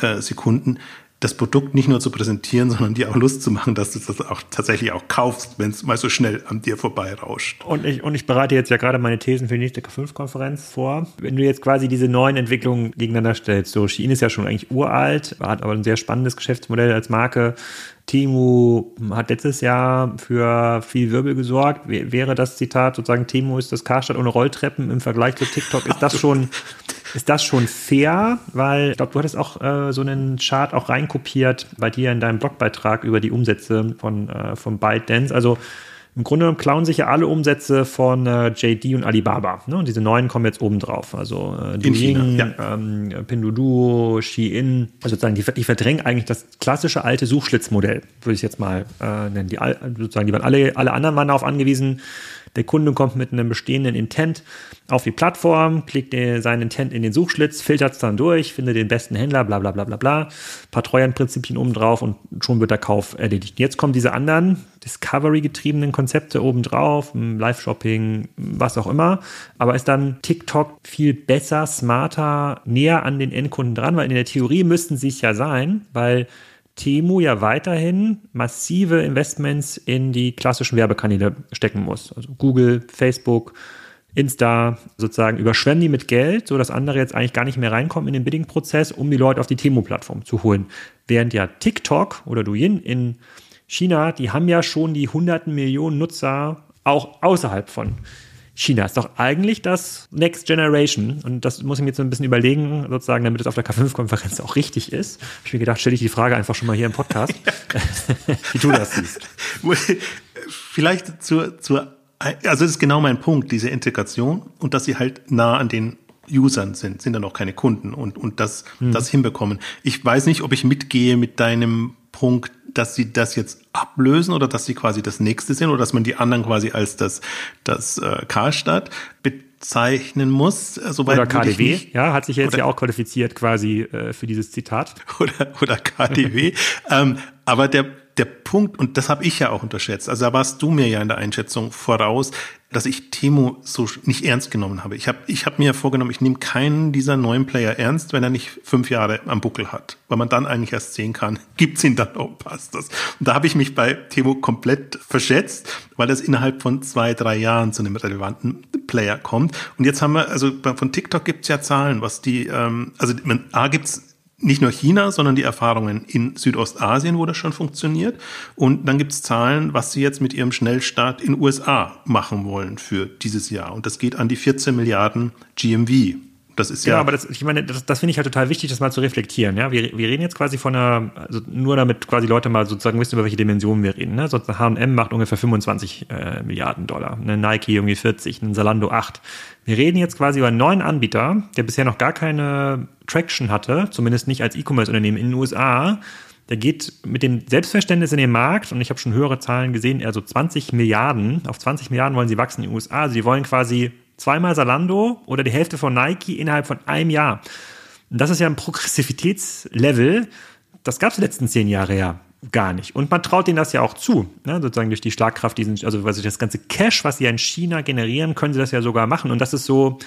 äh, Sekunden das Produkt nicht nur zu präsentieren, sondern dir auch Lust zu machen, dass du das auch tatsächlich auch kaufst, wenn es mal so schnell an dir vorbeirauscht. Und ich, und ich bereite jetzt ja gerade meine Thesen für die nächste K5-Konferenz vor. Wenn du jetzt quasi diese neuen Entwicklungen gegeneinander stellst, so Shein ist ja schon eigentlich uralt, hat aber ein sehr spannendes Geschäftsmodell als Marke. Temu hat letztes Jahr für viel Wirbel gesorgt. Wäre das Zitat sozusagen, Temu ist das Karstadt ohne Rolltreppen im Vergleich zu TikTok, ist das schon ist das schon fair? Weil ich glaube, du hattest auch äh, so einen Chart auch reinkopiert bei dir in deinem Blogbeitrag über die Umsätze von, äh, von ByteDance. Also im Grunde genommen klauen sich ja alle Umsätze von äh, JD und Alibaba. Ne? Und diese neuen kommen jetzt oben drauf. Also äh, Douyin, ja. ähm, Pinduoduo, Shein. Also sozusagen, die, die verdrängen eigentlich das klassische alte Suchschlitzmodell, würde ich jetzt mal äh, nennen. Die, sozusagen, die waren alle, alle anderen waren darauf angewiesen, der Kunde kommt mit einem bestehenden Intent auf die Plattform, klickt seinen Intent in den Suchschlitz, filtert es dann durch, findet den besten Händler, bla bla bla bla bla, paar Treuhandprinzipien obendrauf und schon wird der Kauf erledigt. Jetzt kommen diese anderen Discovery-getriebenen Konzepte obendrauf, Live-Shopping, was auch immer, aber ist dann TikTok viel besser, smarter, näher an den Endkunden dran, weil in der Theorie müssten sie es ja sein, weil Temu ja weiterhin massive Investments in die klassischen Werbekanäle stecken muss. Also Google, Facebook, Insta sozusagen überschwemmen die mit Geld, so dass andere jetzt eigentlich gar nicht mehr reinkommen in den Bidding-Prozess, um die Leute auf die Temu-Plattform zu holen. Während ja TikTok oder Douyin in China, die haben ja schon die hunderten Millionen Nutzer auch außerhalb von China ist doch eigentlich das Next Generation. Und das muss ich mir jetzt so ein bisschen überlegen, sozusagen, damit es auf der K5-Konferenz auch richtig ist. Hab ich mir gedacht, stelle ich die Frage einfach schon mal hier im Podcast, wie du das siehst. Vielleicht zur, zur, also das ist genau mein Punkt, diese Integration und dass sie halt nah an den Usern sind, sind dann auch keine Kunden und, und das, hm. das hinbekommen. Ich weiß nicht, ob ich mitgehe mit deinem Punkt, dass sie das jetzt ablösen oder dass sie quasi das nächste sind oder dass man die anderen quasi als das, das äh, Karstadt bezeichnen muss. Äh, Soweit oder KDW, ja, hat sich jetzt oder, ja auch qualifiziert quasi äh, für dieses Zitat. Oder, oder KDW. ähm, aber der, der Punkt, und das habe ich ja auch unterschätzt, also da warst du mir ja in der Einschätzung voraus, dass ich Timo so nicht ernst genommen habe. Ich habe ich hab mir vorgenommen, ich nehme keinen dieser neuen Player ernst, wenn er nicht fünf Jahre am Buckel hat. Weil man dann eigentlich erst sehen kann, gibt's ihn dann, oh, passt das. Und da habe ich mich bei Timo komplett verschätzt, weil das innerhalb von zwei, drei Jahren zu einem relevanten Player kommt. Und jetzt haben wir, also von TikTok gibt's ja Zahlen, was die, ähm, also A gibt's nicht nur China, sondern die Erfahrungen in Südostasien, wo das schon funktioniert. Und dann gibt es Zahlen, was sie jetzt mit ihrem Schnellstart in USA machen wollen für dieses Jahr. Und das geht an die 14 Milliarden GMV. Das ist ja. Ja, aber das, ich meine, das, das finde ich halt total wichtig, das mal zu reflektieren. Ja, wir, wir reden jetzt quasi von einer, also nur damit quasi Leute mal sozusagen wissen, über welche Dimensionen wir reden. Ne? So, H&M macht ungefähr 25 äh, Milliarden Dollar, eine Nike irgendwie 40, ein Zalando 8. Wir reden jetzt quasi über einen neuen Anbieter, der bisher noch gar keine Traction hatte, zumindest nicht als E-Commerce-Unternehmen in den USA. Der geht mit dem Selbstverständnis in den Markt und ich habe schon höhere Zahlen gesehen, eher so 20 Milliarden. Auf 20 Milliarden wollen sie wachsen in den USA. Also sie wollen quasi zweimal Salando oder die Hälfte von Nike innerhalb von einem Jahr. Und das ist ja ein Progressivitätslevel, das gab es die letzten zehn Jahre ja gar nicht. Und man traut ihnen das ja auch zu, ne? sozusagen durch die Schlagkraft, diesen, also also das ganze Cash, was sie ja in China generieren, können sie das ja sogar machen. Und das ist so,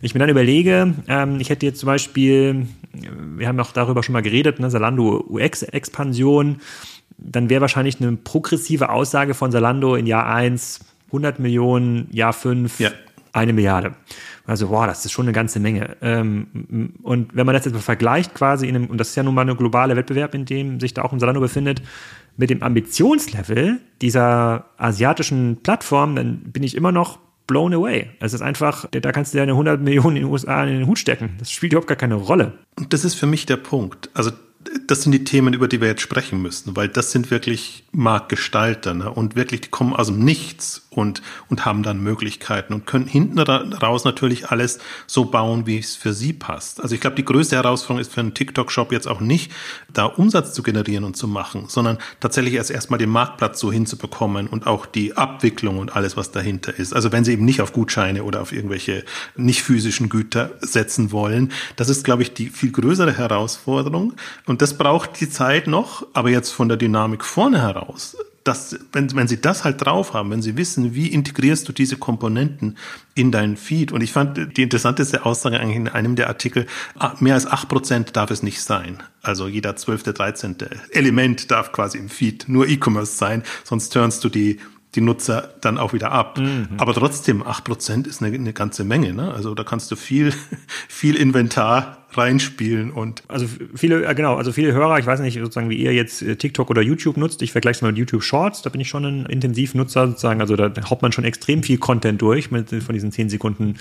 wenn ich mir dann überlege, ähm, ich hätte jetzt zum Beispiel, wir haben auch darüber schon mal geredet, ne, Salando UX-Expansion, dann wäre wahrscheinlich eine progressive Aussage von Salando in Jahr 1 100 Millionen, Jahr 5 ja eine Milliarde. Also, wow, das ist schon eine ganze Menge. Ähm, und wenn man das jetzt mal vergleicht, quasi in einem, und das ist ja nun mal ein globaler Wettbewerb, in dem sich da auch ein Salando befindet, mit dem Ambitionslevel dieser asiatischen Plattform, dann bin ich immer noch blown away. Es ist einfach, da kannst du deine 100 Millionen in den USA in den Hut stecken. Das spielt überhaupt gar keine Rolle. Und das ist für mich der Punkt. Also das sind die Themen, über die wir jetzt sprechen müssen, weil das sind wirklich Marktgestalter ne? und wirklich, die kommen aus dem Nichts und, und haben dann Möglichkeiten und können hinten raus natürlich alles so bauen, wie es für sie passt. Also ich glaube, die größte Herausforderung ist für einen TikTok-Shop jetzt auch nicht, da Umsatz zu generieren und zu machen, sondern tatsächlich erst erstmal den Marktplatz so hinzubekommen und auch die Abwicklung und alles, was dahinter ist. Also wenn sie eben nicht auf Gutscheine oder auf irgendwelche nicht physischen Güter setzen wollen, das ist, glaube ich, die viel größere Herausforderung. Und das braucht die Zeit noch, aber jetzt von der Dynamik vorne heraus das, wenn, wenn sie das halt drauf haben, wenn sie wissen, wie integrierst du diese Komponenten in deinen Feed. Und ich fand die interessanteste Aussage eigentlich in einem der Artikel, ah, mehr als acht Prozent darf es nicht sein. Also jeder zwölfte, dreizehnte Element darf quasi im Feed nur E-Commerce sein, sonst turnst du die die Nutzer dann auch wieder ab. Mhm. Aber trotzdem, acht Prozent ist eine, eine ganze Menge. Ne? Also da kannst du viel, viel Inventar reinspielen und. Also viele, genau, also viele Hörer, ich weiß nicht sozusagen, wie ihr jetzt äh, TikTok oder YouTube nutzt. Ich vergleiche es mal mit YouTube Shorts, da bin ich schon ein Intensivnutzer sozusagen. Also da haut man schon extrem viel Content durch mit von diesen 10 Sekunden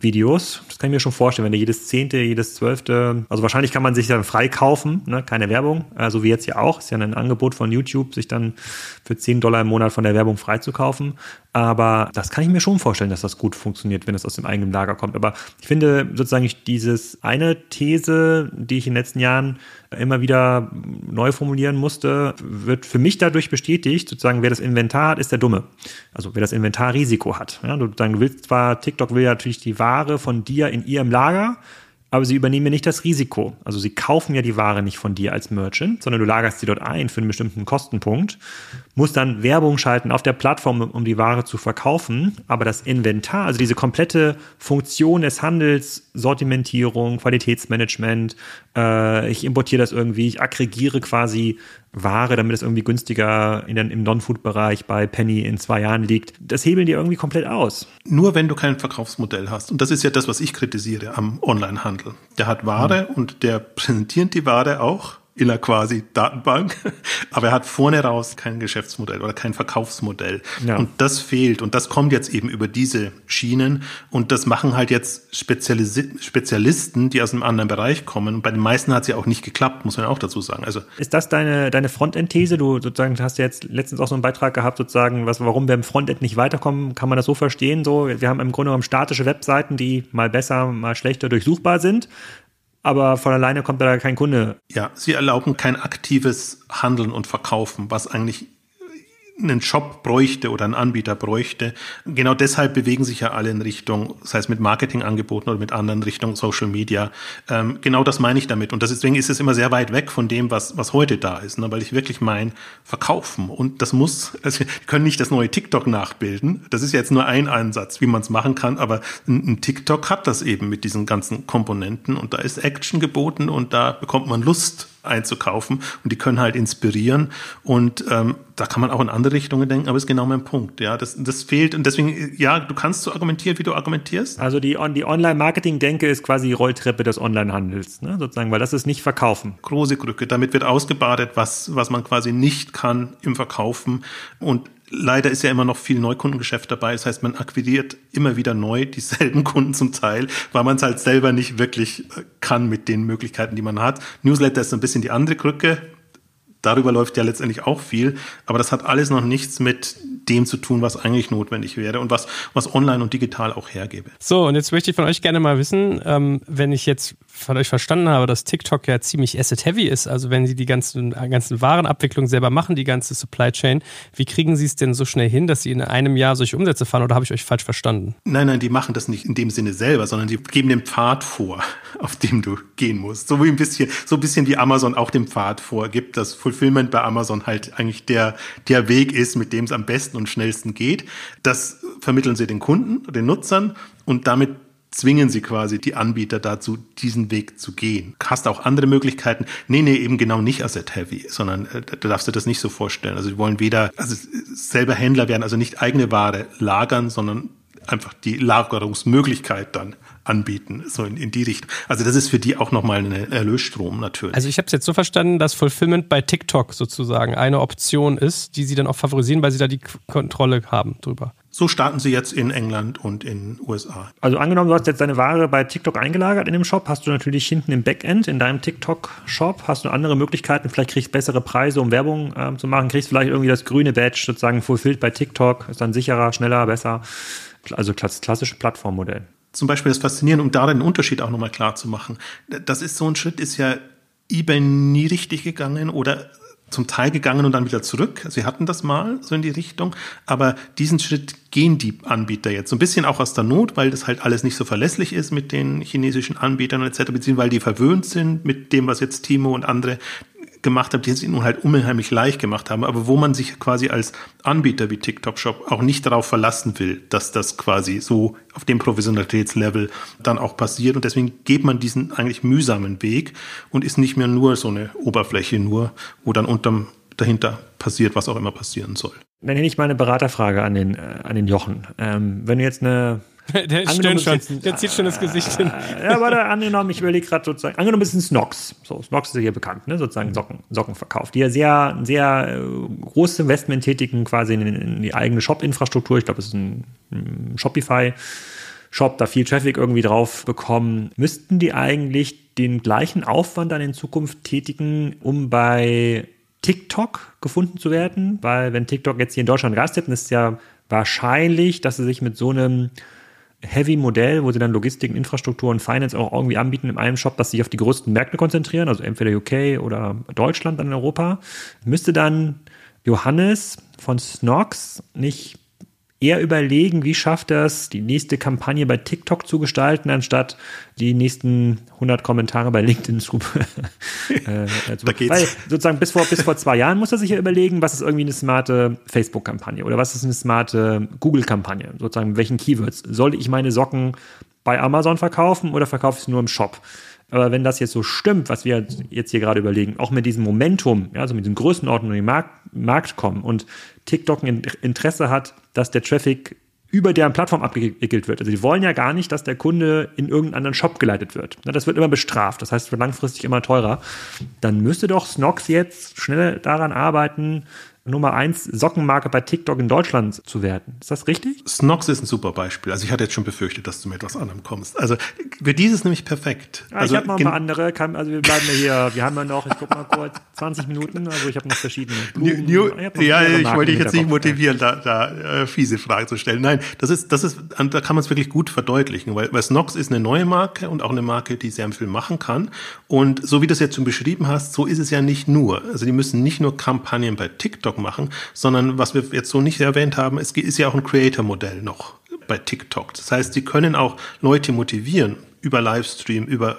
Videos. Das kann ich mir schon vorstellen, wenn du jedes zehnte, jedes zwölfte, also wahrscheinlich kann man sich dann frei kaufen, ne? keine Werbung, also wie jetzt ja auch, ist ja ein Angebot von YouTube, sich dann für 10 Dollar im Monat von der Werbung frei zu kaufen. Aber das kann ich mir schon vorstellen, dass das gut funktioniert, wenn es aus dem eigenen Lager kommt. Aber ich finde sozusagen dieses eine These, die ich in den letzten Jahren immer wieder neu formulieren musste, wird für mich dadurch bestätigt, sozusagen, wer das Inventar hat, ist der Dumme. Also wer das Inventarrisiko hat. Ja, du, du willst zwar, TikTok will ja natürlich die Ware von dir in ihrem Lager, aber sie übernehmen ja nicht das Risiko. Also sie kaufen ja die Ware nicht von dir als Merchant, sondern du lagerst sie dort ein für einen bestimmten Kostenpunkt, musst dann Werbung schalten auf der Plattform, um die Ware zu verkaufen. Aber das Inventar, also diese komplette Funktion des Handels, Sortimentierung, Qualitätsmanagement, äh, ich importiere das irgendwie, ich aggregiere quasi Ware, damit es irgendwie günstiger in den, im Non-Food-Bereich bei Penny in zwei Jahren liegt. Das hebeln die irgendwie komplett aus. Nur wenn du kein Verkaufsmodell hast. Und das ist ja das, was ich kritisiere am Onlinehandel. Der hat Ware mhm. und der präsentiert die Ware auch in einer quasi Datenbank, aber er hat vorne raus kein Geschäftsmodell oder kein Verkaufsmodell. Ja. Und das fehlt und das kommt jetzt eben über diese Schienen und das machen halt jetzt Spezialis Spezialisten, die aus einem anderen Bereich kommen. Und bei den meisten hat es ja auch nicht geklappt, muss man auch dazu sagen. Also ist das deine deine Frontend-These? Du sozusagen hast jetzt letztens auch so einen Beitrag gehabt, sozusagen, was warum wir im Frontend nicht weiterkommen? Kann man das so verstehen? So, wir haben im Grunde genommen statische Webseiten, die mal besser, mal schlechter durchsuchbar sind aber von alleine kommt da kein Kunde. Ja, sie erlauben kein aktives Handeln und Verkaufen, was eigentlich einen Shop bräuchte oder einen Anbieter bräuchte. Genau deshalb bewegen sich ja alle in Richtung, sei es mit Marketingangeboten oder mit anderen Richtung Social Media. Ähm, genau das meine ich damit. Und deswegen ist es immer sehr weit weg von dem, was, was heute da ist, ne? weil ich wirklich mein Verkaufen. Und das muss, also, die können nicht das neue TikTok nachbilden. Das ist jetzt nur ein Ansatz, wie man es machen kann, aber ein, ein TikTok hat das eben mit diesen ganzen Komponenten und da ist Action geboten und da bekommt man Lust einzukaufen und die können halt inspirieren und ähm, da kann man auch in andere Richtungen denken, aber ist genau mein Punkt, ja, das, das fehlt und deswegen, ja, du kannst so argumentieren, wie du argumentierst. Also die, die Online-Marketing-Denke ist quasi die Rolltreppe des Online-Handels, ne, sozusagen, weil das ist nicht Verkaufen. Große Krücke, damit wird ausgebadet, was, was man quasi nicht kann im Verkaufen und Leider ist ja immer noch viel Neukundengeschäft dabei. Das heißt, man akquiriert immer wieder neu dieselben Kunden zum Teil, weil man es halt selber nicht wirklich äh, kann mit den Möglichkeiten, die man hat. Newsletter ist ein bisschen die andere Krücke. Darüber läuft ja letztendlich auch viel, aber das hat alles noch nichts mit dem zu tun, was eigentlich notwendig wäre und was, was online und digital auch hergebe. So, und jetzt möchte ich von euch gerne mal wissen, ähm, wenn ich jetzt von euch verstanden habe, dass TikTok ja ziemlich asset-heavy ist, also wenn sie die ganzen, ganzen Warenabwicklung selber machen, die ganze Supply Chain, wie kriegen sie es denn so schnell hin, dass sie in einem Jahr solche Umsätze fahren oder habe ich euch falsch verstanden? Nein, nein, die machen das nicht in dem Sinne selber, sondern die geben den Pfad vor, auf dem du gehen musst. So wie ein bisschen, so ein bisschen wie Amazon auch den Pfad vorgibt, dass Fulfillment bei Amazon halt eigentlich der, der Weg ist, mit dem es am besten und schnellsten geht. Das vermitteln sie den Kunden, den Nutzern und damit zwingen sie quasi die Anbieter dazu, diesen Weg zu gehen. Hast auch andere Möglichkeiten. Nee, nee, eben genau nicht Asset-Heavy, sondern äh, da darfst du das nicht so vorstellen. Also sie wollen weder, also selber Händler werden, also nicht eigene Ware lagern, sondern einfach die Lagerungsmöglichkeit dann anbieten, so in, in die Richtung. Also das ist für die auch nochmal ein Erlösstrom natürlich. Also ich habe es jetzt so verstanden, dass Fulfillment bei TikTok sozusagen eine Option ist, die sie dann auch favorisieren, weil sie da die Kontrolle haben drüber. So starten sie jetzt in England und in USA. Also angenommen, du hast jetzt deine Ware bei TikTok eingelagert in dem Shop, hast du natürlich hinten im Backend in deinem TikTok-Shop, hast du andere Möglichkeiten, vielleicht kriegst du bessere Preise, um Werbung äh, zu machen, kriegst vielleicht irgendwie das grüne Badge sozusagen fulfilled bei TikTok, ist dann sicherer, schneller, besser. Also klassische Plattformmodell. Zum Beispiel das Faszinierende, um da den Unterschied auch nochmal klar zu machen. Das ist so ein Schritt, ist ja eBay nie richtig gegangen oder zum Teil gegangen und dann wieder zurück. Sie hatten das mal so in die Richtung, aber diesen Schritt gehen die Anbieter jetzt so ein bisschen auch aus der Not, weil das halt alles nicht so verlässlich ist mit den chinesischen Anbietern etc., beziehungsweise weil die verwöhnt sind mit dem, was jetzt Timo und andere gemacht haben, die es ihnen halt unheimlich leicht gemacht haben, aber wo man sich quasi als Anbieter wie TikTok Shop auch nicht darauf verlassen will, dass das quasi so auf dem Professionalitätslevel dann auch passiert und deswegen geht man diesen eigentlich mühsamen Weg und ist nicht mehr nur so eine Oberfläche nur, wo dann unterm dahinter passiert, was auch immer passieren soll. Dann hätte ich mal eine Beraterfrage an den, äh, an den Jochen. Ähm, wenn du jetzt eine der stöhnt schon. der zieht schon das Gesicht hin. Ja, aber da angenommen, ich überlege gerade sozusagen, angenommen ist ein Snox. So, Snox ist ja hier bekannt, ne? sozusagen mhm. Socken, Sockenverkauf, die ja sehr, sehr äh, großes Investment tätigen quasi in, in die eigene Shop-Infrastruktur. Ich glaube, es ist ein, ein Shopify. Shop da viel Traffic irgendwie drauf bekommen, müssten die eigentlich den gleichen Aufwand dann in Zukunft tätigen, um bei TikTok gefunden zu werden? Weil wenn TikTok jetzt hier in Deutschland Gast hätten, ist es ja wahrscheinlich, dass sie sich mit so einem Heavy-Modell, wo sie dann Logistik, Infrastruktur und Finance auch irgendwie anbieten in einem Shop, dass sie sich auf die größten Märkte konzentrieren, also entweder UK oder Deutschland dann in Europa, müsste dann Johannes von Snox nicht eher überlegen, wie schafft er es, die nächste Kampagne bei TikTok zu gestalten, anstatt die nächsten 100 Kommentare bei LinkedIn zu, äh, da geht's. Weil sozusagen bis vor, bis vor zwei Jahren muss er sich ja überlegen, was ist irgendwie eine smarte Facebook-Kampagne oder was ist eine smarte Google-Kampagne, sozusagen welchen Keywords. Soll ich meine Socken bei Amazon verkaufen oder verkaufe ich sie nur im Shop? Aber wenn das jetzt so stimmt, was wir jetzt hier gerade überlegen, auch mit diesem Momentum, ja, also mit diesem Größenordnung in den Markt, Markt kommen und TikTok ein Interesse hat, dass der Traffic über deren Plattform abgewickelt wird. Also die wollen ja gar nicht, dass der Kunde in irgendeinen anderen Shop geleitet wird. Das wird immer bestraft. Das heißt, es wird langfristig immer teurer. Dann müsste doch Snox jetzt schnell daran arbeiten, Nummer eins Sockenmarke bei TikTok in Deutschland zu werden. Ist das richtig? Snox ist ein super Beispiel. Also ich hatte jetzt schon befürchtet, dass du mit etwas anderem kommst. Also für dieses nämlich perfekt. Ja, also ich habe noch ein paar andere. Kann, also wir bleiben ja hier. Wir haben ja noch, ich guck mal kurz, 20 Minuten. Also ich habe noch verschiedene. Blumen. New, ich ja, ich wollte dich jetzt nicht motivieren, da, da äh, fiese Fragen zu stellen. Nein, das ist, das ist, da kann man es wirklich gut verdeutlichen, weil, weil Snox ist eine neue Marke und auch eine Marke, die sehr viel machen kann. Und so wie du es jetzt schon beschrieben hast, so ist es ja nicht nur. Also die müssen nicht nur Kampagnen bei TikTok TikTok machen, sondern was wir jetzt so nicht erwähnt haben, es ist ja auch ein Creator-Modell noch bei TikTok. Das heißt, sie können auch Leute motivieren über Livestream, über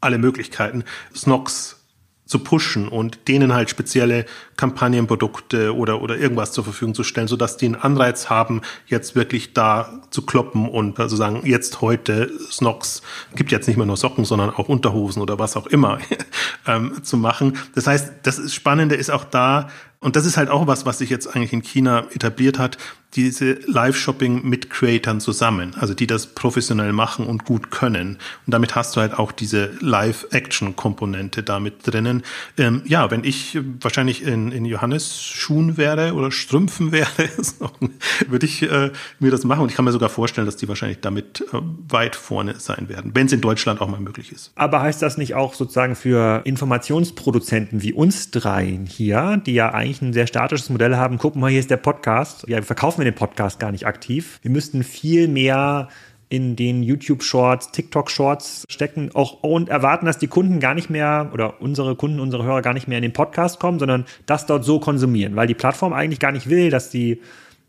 alle Möglichkeiten, Snox zu pushen und denen halt spezielle Kampagnenprodukte oder, oder irgendwas zur Verfügung zu stellen, sodass die einen Anreiz haben, jetzt wirklich da zu kloppen und also sagen, jetzt heute Snox, gibt jetzt nicht mehr nur Socken, sondern auch Unterhosen oder was auch immer ähm, zu machen. Das heißt, das Spannende ist auch da, und das ist halt auch was, was sich jetzt eigentlich in China etabliert hat, diese Live-Shopping mit Creatern zusammen, also die das professionell machen und gut können. Und damit hast du halt auch diese Live-Action-Komponente damit drinnen. Ähm, ja, wenn ich wahrscheinlich in, in Johannes Schuhen wäre oder Strümpfen wäre, würde ich äh, mir das machen. Und ich kann mir sogar vorstellen, dass die wahrscheinlich damit äh, weit vorne sein werden, wenn es in Deutschland auch mal möglich ist. Aber heißt das nicht auch sozusagen für Informationsproduzenten wie uns dreien hier, die ja eigentlich ein sehr statisches Modell haben, guck mal, hier ist der Podcast. Ja, wir verkaufen wir den Podcast gar nicht aktiv. Wir müssten viel mehr in den YouTube Shorts, TikTok Shorts stecken auch und erwarten, dass die Kunden gar nicht mehr oder unsere Kunden, unsere Hörer gar nicht mehr in den Podcast kommen, sondern das dort so konsumieren, weil die Plattform eigentlich gar nicht will, dass die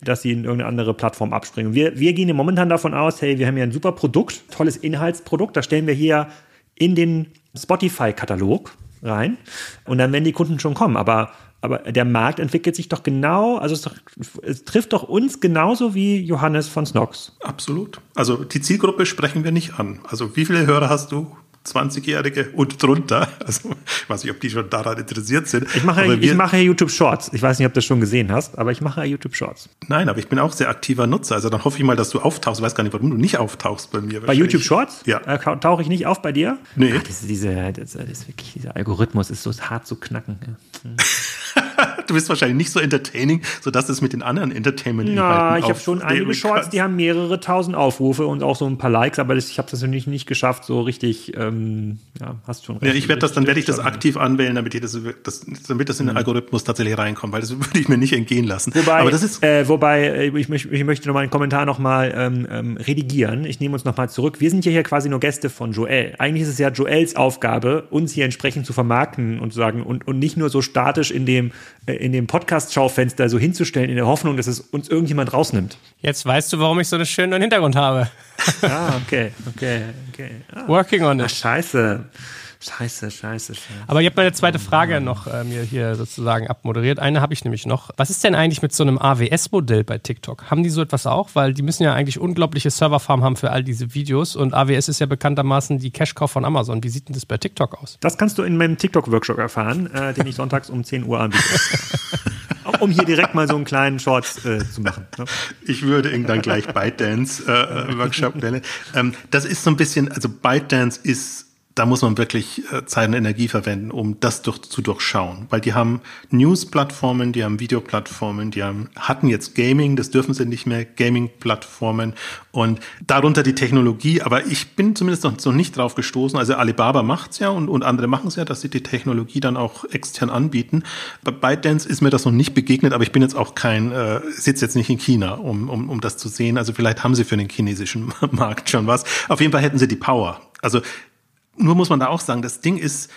dass sie in irgendeine andere Plattform abspringen. Wir, wir gehen momentan davon aus, hey, wir haben hier ein super Produkt, tolles Inhaltsprodukt, das stellen wir hier in den Spotify-Katalog rein und dann werden die Kunden schon kommen. Aber aber der Markt entwickelt sich doch genau, also es, es, trifft doch uns genauso wie Johannes von Snox. Absolut. Also die Zielgruppe sprechen wir nicht an. Also wie viele Hörer hast du? 20-Jährige und drunter. Also ich weiß nicht, ob die schon daran interessiert sind. Ich mache, wir, ich mache YouTube Shorts. Ich weiß nicht, ob du das schon gesehen hast, aber ich mache YouTube Shorts. Nein, aber ich bin auch sehr aktiver Nutzer. Also dann hoffe ich mal, dass du auftauchst. Ich weiß gar nicht, warum du nicht auftauchst bei mir. Bei YouTube Shorts? Ja. Äh, tauche ich nicht auf bei dir? Nee. Ach, das, diese, das, das ist wirklich, dieser Algorithmus ist so hart zu knacken. Ja. Hm. du bist wahrscheinlich nicht so entertaining, sodass es mit den anderen entertainment Ja, ich habe schon einige Shorts, die haben mehrere tausend Aufrufe und auch so ein paar Likes, aber das, ich habe das natürlich nicht geschafft, so richtig, ähm, ja, hast schon recht. Ja, ich werde das, dann werde ich das aktiv anwählen, damit, das, das, damit das in den mhm. Algorithmus tatsächlich reinkommt, weil das würde ich mir nicht entgehen lassen. Wobei, aber das ist äh, wobei äh, ich, ich möchte noch mal einen Kommentar noch mal ähm, ähm, redigieren. Ich nehme uns noch mal zurück. Wir sind ja hier quasi nur Gäste von Joel. Eigentlich ist es ja Joels Aufgabe, uns hier entsprechend zu vermarkten und zu sagen und, und nicht nur so statisch in dem äh, in dem Podcast-Schaufenster so hinzustellen, in der Hoffnung, dass es uns irgendjemand rausnimmt. Jetzt weißt du, warum ich so einen schönen Hintergrund habe. ah, okay, okay, okay. Ah. Working on it. Ach, scheiße. Scheiße, scheiße, scheiße. Aber ihr habt meine zweite Frage noch äh, mir hier sozusagen abmoderiert. Eine habe ich nämlich noch. Was ist denn eigentlich mit so einem AWS-Modell bei TikTok? Haben die so etwas auch? Weil die müssen ja eigentlich unglaubliche Serverfarmen haben für all diese Videos und AWS ist ja bekanntermaßen die Cash-Cow von Amazon. Wie sieht denn das bei TikTok aus? Das kannst du in meinem TikTok-Workshop erfahren, äh, den ich sonntags um 10 Uhr anbiete. um hier direkt mal so einen kleinen Shorts äh, zu machen. Ne? Ich würde irgendwann gleich ByteDance-Workshop äh, nennen. Ähm, das ist so ein bisschen, also ByteDance ist da muss man wirklich äh, Zeit und Energie verwenden, um das durch, zu durchschauen. Weil die haben News-Plattformen, die haben Videoplattformen, die haben, hatten jetzt Gaming, das dürfen sie nicht mehr, Gaming-Plattformen und darunter die Technologie. Aber ich bin zumindest noch, noch nicht drauf gestoßen. Also Alibaba macht's ja und, und andere machen es ja, dass sie die Technologie dann auch extern anbieten. Bei ByteDance ist mir das noch nicht begegnet, aber ich bin jetzt auch kein, äh, sitze jetzt nicht in China, um, um, um das zu sehen. Also vielleicht haben sie für den chinesischen Markt schon was. Auf jeden Fall hätten sie die Power. Also nur muss man da auch sagen, das Ding ist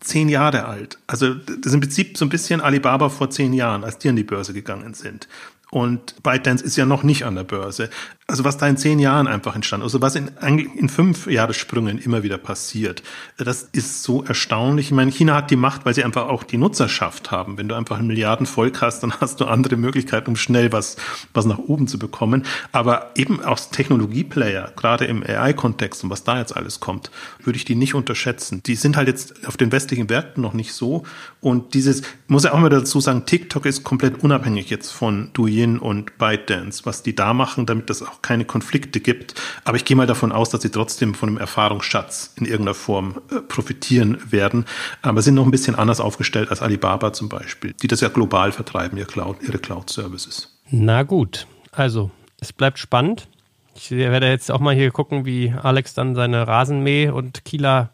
zehn Jahre alt. Also das ist im Prinzip so ein bisschen Alibaba vor zehn Jahren, als die an die Börse gegangen sind. Und ByteDance ist ja noch nicht an der Börse. Also was da in zehn Jahren einfach entstand, also was in, in fünf Jahressprüngen immer wieder passiert, das ist so erstaunlich. Ich meine, China hat die Macht, weil sie einfach auch die Nutzerschaft haben. Wenn du einfach ein Milliardenvolk hast, dann hast du andere Möglichkeiten, um schnell was, was nach oben zu bekommen. Aber eben aus Technologieplayer, gerade im AI-Kontext und was da jetzt alles kommt, würde ich die nicht unterschätzen. Die sind halt jetzt auf den westlichen Märkten noch nicht so. Und dieses, muss ja auch mal dazu sagen, TikTok ist komplett unabhängig jetzt von Douyin und ByteDance, was die da machen, damit es auch keine Konflikte gibt. Aber ich gehe mal davon aus, dass sie trotzdem von einem Erfahrungsschatz in irgendeiner Form äh, profitieren werden. Aber sind noch ein bisschen anders aufgestellt als Alibaba zum Beispiel, die das ja global vertreiben, ihr Cloud, ihre Cloud-Services. Na gut, also es bleibt spannend. Ich werde jetzt auch mal hier gucken, wie Alex dann seine Rasenmäh- und Kieler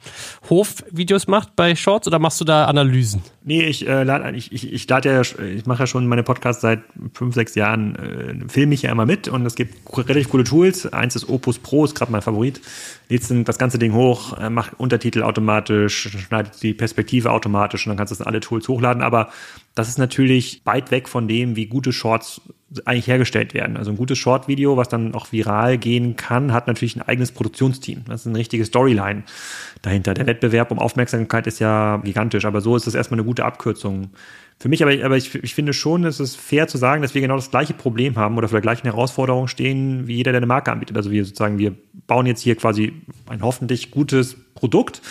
Hof-Videos macht bei Shorts oder machst du da Analysen? Nee, ich äh, lade ich, ich, ich lade ja, ich mache ja schon meine Podcasts seit fünf, sechs Jahren, äh, filme ich ja immer mit und es gibt relativ coole Tools. Eins ist Opus Pro, ist gerade mein Favorit. Lädst das ganze Ding hoch, äh, macht Untertitel automatisch, schneidet die Perspektive automatisch und dann kannst du das in alle Tools hochladen. Aber das ist natürlich weit weg von dem, wie gute Shorts eigentlich hergestellt werden. Also ein gutes Short-Video, was dann auch viral gehen kann, hat natürlich ein eigenes Produktionsteam. Das ist eine richtige Storyline dahinter. Der Wettbewerb um Aufmerksamkeit ist ja gigantisch, aber so ist das erstmal eine gute Abkürzung. Für mich, aber, aber ich, ich finde schon, es ist fair zu sagen, dass wir genau das gleiche Problem haben oder vor der gleichen Herausforderung stehen, wie jeder, der eine Marke anbietet. Also wir sozusagen, wir bauen jetzt hier quasi ein hoffentlich gutes Produkt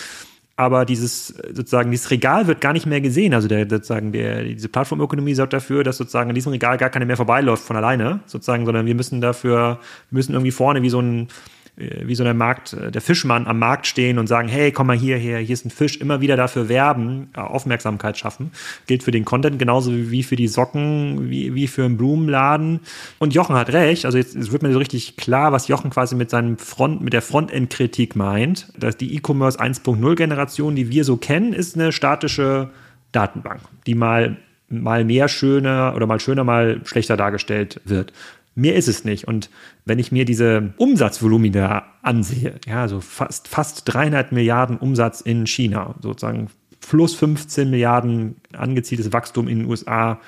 aber dieses sozusagen dieses Regal wird gar nicht mehr gesehen. Also der sozusagen der diese Plattformökonomie sorgt dafür, dass sozusagen an diesem Regal gar keine mehr vorbeiläuft von alleine, sozusagen, sondern wir müssen dafür müssen irgendwie vorne wie so ein wie so der Markt, äh, der Fischmann am Markt stehen und sagen, hey, komm mal hierher, hier ist ein Fisch, immer wieder dafür werben, äh, Aufmerksamkeit schaffen. Gilt für den Content genauso wie für die Socken, wie, wie für einen Blumenladen. Und Jochen hat recht, also jetzt, jetzt wird mir so richtig klar, was Jochen quasi mit seinem Front, mit der Frontend-Kritik meint, dass die E-Commerce 1.0 Generation, die wir so kennen, ist eine statische Datenbank, die mal mal mehr schöner oder mal schöner, mal schlechter dargestellt wird. Mehr ist es nicht. Und wenn ich mir diese Umsatzvolumina ansehe, ja, so fast, fast 300 Milliarden Umsatz in China, sozusagen plus 15 Milliarden angezieltes Wachstum in den USA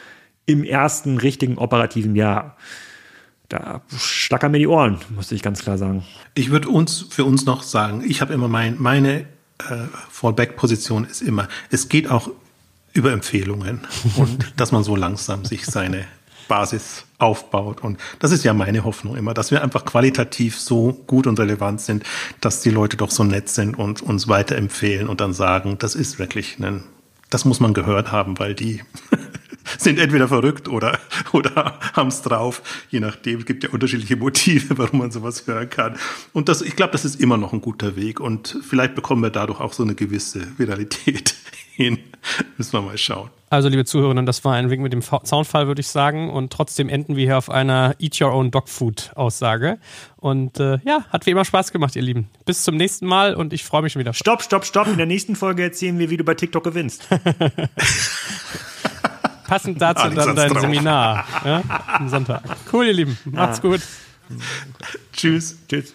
im ersten richtigen operativen Jahr. Da schlackern mir die Ohren, muss ich ganz klar sagen. Ich würde uns für uns noch sagen, ich habe immer mein, meine äh, Fallback-Position ist immer, es geht auch über Empfehlungen und dass man so langsam sich seine Basis aufbaut. Und das ist ja meine Hoffnung immer, dass wir einfach qualitativ so gut und relevant sind, dass die Leute doch so nett sind und uns weiterempfehlen und dann sagen, das ist wirklich ein, das muss man gehört haben, weil die sind entweder verrückt oder, oder haben es drauf. Je nachdem, es gibt ja unterschiedliche Motive, warum man sowas hören kann. Und das, ich glaube, das ist immer noch ein guter Weg. Und vielleicht bekommen wir dadurch auch so eine gewisse Viralität hin. Müssen wir mal schauen. Also, liebe Zuhörerinnen, das war ein Wink mit dem Soundfall, würde ich sagen. Und trotzdem enden wir hier auf einer Eat Your Own Dog Food Aussage. Und äh, ja, hat wie immer Spaß gemacht, ihr Lieben. Bis zum nächsten Mal und ich freue mich schon wieder. Stopp, stopp, stopp. In der nächsten Folge erzählen wir, wie du bei TikTok gewinnst. Passend dazu dann dein drauf. Seminar ja, am Sonntag. Cool, ihr Lieben. Macht's gut. Tschüss. Tschüss.